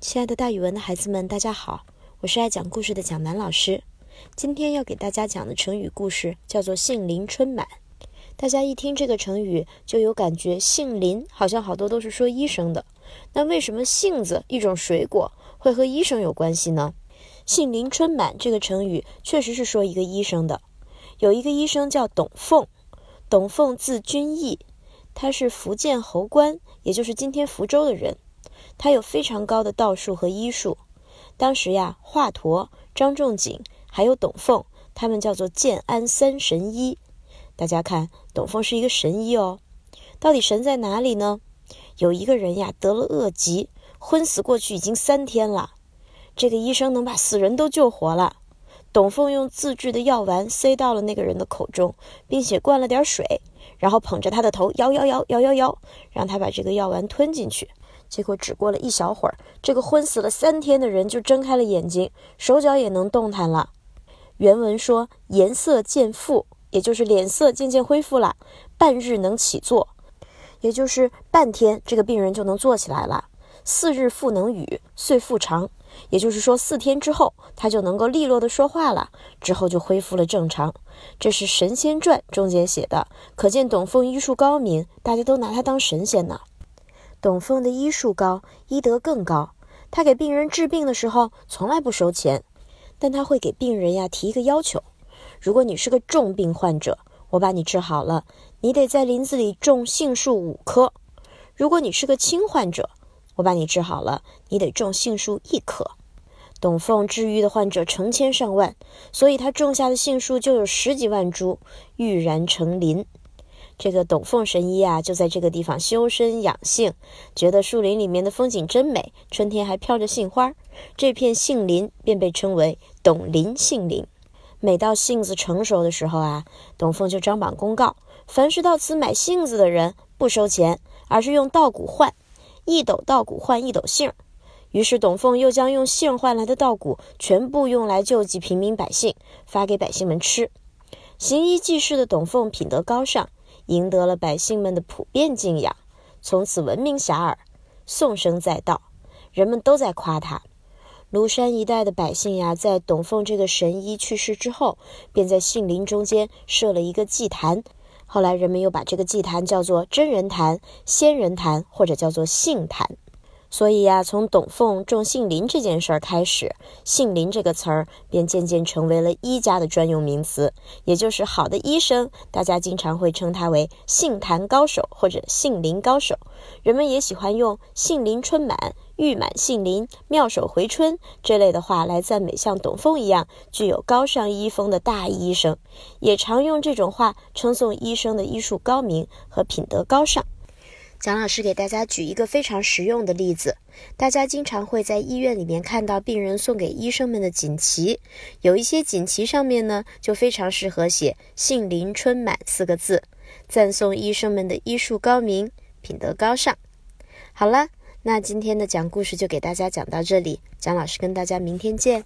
亲爱的，大语文的孩子们，大家好，我是爱讲故事的蒋楠老师。今天要给大家讲的成语故事叫做“杏林春满”。大家一听这个成语，就有感觉，杏林好像好多都是说医生的。那为什么杏子一种水果会和医生有关系呢？“杏林春满”这个成语确实是说一个医生的。有一个医生叫董凤，董凤字君义，他是福建侯官，也就是今天福州的人。他有非常高的道术和医术。当时呀，华佗、张仲景还有董奉，他们叫做建安三神医。大家看，董奉是一个神医哦。到底神在哪里呢？有一个人呀，得了恶疾，昏死过去已经三天了。这个医生能把死人都救活了。董奉用自制的药丸塞到了那个人的口中，并且灌了点水，然后捧着他的头摇摇摇摇摇摇，让他把这个药丸吞进去。结果只过了一小会儿，这个昏死了三天的人就睁开了眼睛，手脚也能动弹了。原文说：“颜色渐复”，也就是脸色渐渐恢复了；“半日能起坐”，也就是半天这个病人就能坐起来了；“四日复能语，遂复常”，也就是说四天之后他就能够利落的说话了，之后就恢复了正常。这是《神仙传》中间写的，可见董奉医术高明，大家都拿他当神仙呢。董凤的医术高，医德更高。他给病人治病的时候，从来不收钱，但他会给病人呀提一个要求：如果你是个重病患者，我把你治好了，你得在林子里种杏树五棵；如果你是个轻患者，我把你治好了，你得种杏树一棵。董凤治愈的患者成千上万，所以他种下的杏树就有十几万株，郁然成林。这个董凤神医啊，就在这个地方修身养性，觉得树林里面的风景真美，春天还飘着杏花，这片杏林便被称为董林杏林。每到杏子成熟的时候啊，董凤就张榜公告，凡是到此买杏子的人不收钱，而是用稻谷换，一斗稻谷换一斗杏。于是董凤又将用杏换来的稻谷全部用来救济平民百姓，发给百姓们吃。行医济世的董凤品德高尚。赢得了百姓们的普遍敬仰，从此闻名遐迩，颂声载道，人们都在夸他。庐山一带的百姓呀，在董奉这个神医去世之后，便在杏林中间设了一个祭坛。后来人们又把这个祭坛叫做真人坛、仙人坛，或者叫做杏坛。所以呀，从董凤种杏林这件事儿开始，杏林这个词儿便渐渐成为了医家的专用名词，也就是好的医生，大家经常会称他为杏坛高手或者杏林高手。人们也喜欢用“杏林春满”“玉满杏林”“妙手回春”这类的话来赞美像董凤一样具有高尚医风的大医生，也常用这种话称颂医生的医术高明和品德高尚。蒋老师给大家举一个非常实用的例子，大家经常会在医院里面看到病人送给医生们的锦旗，有一些锦旗上面呢就非常适合写“杏林春满”四个字，赞颂医生们的医术高明、品德高尚。好了，那今天的讲故事就给大家讲到这里，蒋老师跟大家明天见。